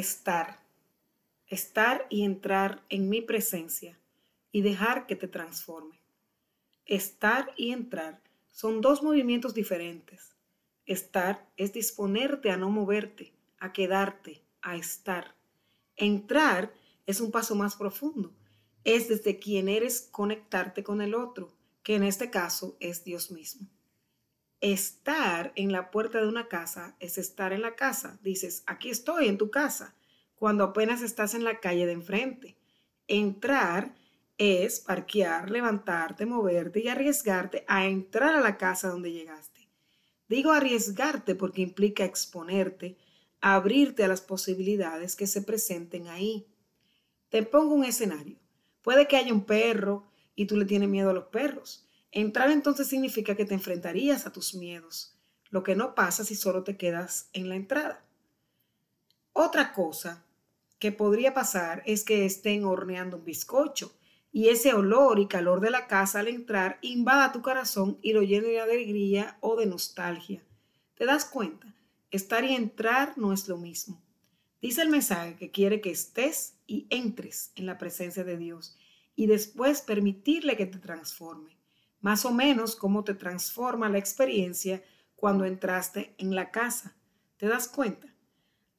estar, estar y entrar en mi presencia y dejar que te transforme. Estar y entrar son dos movimientos diferentes. Estar es disponerte a no moverte, a quedarte, a estar. Entrar es un paso más profundo. Es desde quien eres conectarte con el otro, que en este caso es Dios mismo. Estar en la puerta de una casa es estar en la casa. Dices, aquí estoy en tu casa, cuando apenas estás en la calle de enfrente. Entrar es parquear, levantarte, moverte y arriesgarte a entrar a la casa donde llegaste. Digo arriesgarte porque implica exponerte, abrirte a las posibilidades que se presenten ahí. Te pongo un escenario. Puede que haya un perro y tú le tienes miedo a los perros. Entrar entonces significa que te enfrentarías a tus miedos, lo que no pasa si solo te quedas en la entrada. Otra cosa que podría pasar es que estén horneando un bizcocho y ese olor y calor de la casa al entrar invada tu corazón y lo llene de alegría o de nostalgia. ¿Te das cuenta? Estar y entrar no es lo mismo. Dice el mensaje que quiere que estés y entres en la presencia de Dios y después permitirle que te transforme. Más o menos como te transforma la experiencia cuando entraste en la casa. ¿Te das cuenta?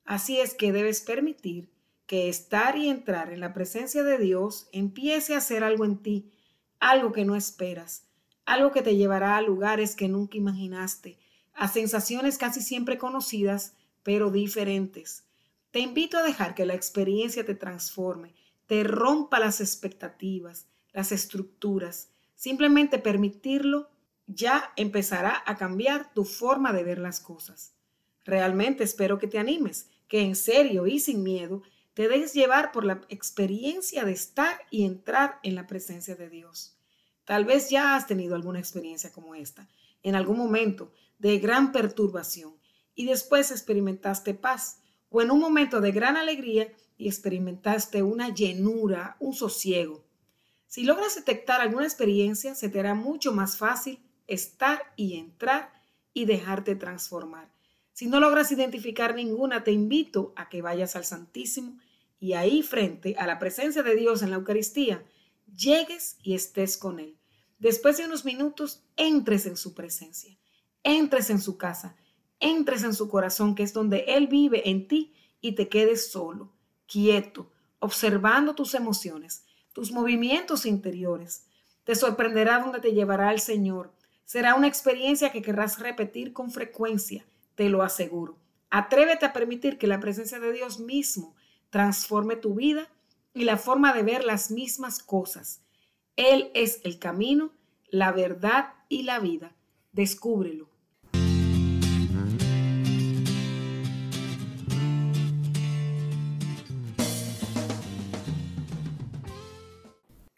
Así es que debes permitir que estar y entrar en la presencia de Dios empiece a hacer algo en ti, algo que no esperas, algo que te llevará a lugares que nunca imaginaste, a sensaciones casi siempre conocidas, pero diferentes. Te invito a dejar que la experiencia te transforme, te rompa las expectativas, las estructuras. Simplemente permitirlo ya empezará a cambiar tu forma de ver las cosas. Realmente espero que te animes, que en serio y sin miedo te dejes llevar por la experiencia de estar y entrar en la presencia de Dios. Tal vez ya has tenido alguna experiencia como esta, en algún momento de gran perturbación, y después experimentaste paz, o en un momento de gran alegría y experimentaste una llenura, un sosiego. Si logras detectar alguna experiencia, se te hará mucho más fácil estar y entrar y dejarte transformar. Si no logras identificar ninguna, te invito a que vayas al Santísimo y ahí frente a la presencia de Dios en la Eucaristía, llegues y estés con Él. Después de unos minutos, entres en su presencia, entres en su casa, entres en su corazón, que es donde Él vive en ti, y te quedes solo, quieto, observando tus emociones, tus movimientos interiores. Te sorprenderá donde te llevará el Señor. Será una experiencia que querrás repetir con frecuencia te lo aseguro. Atrévete a permitir que la presencia de Dios mismo transforme tu vida y la forma de ver las mismas cosas. Él es el camino, la verdad y la vida. Descúbrelo.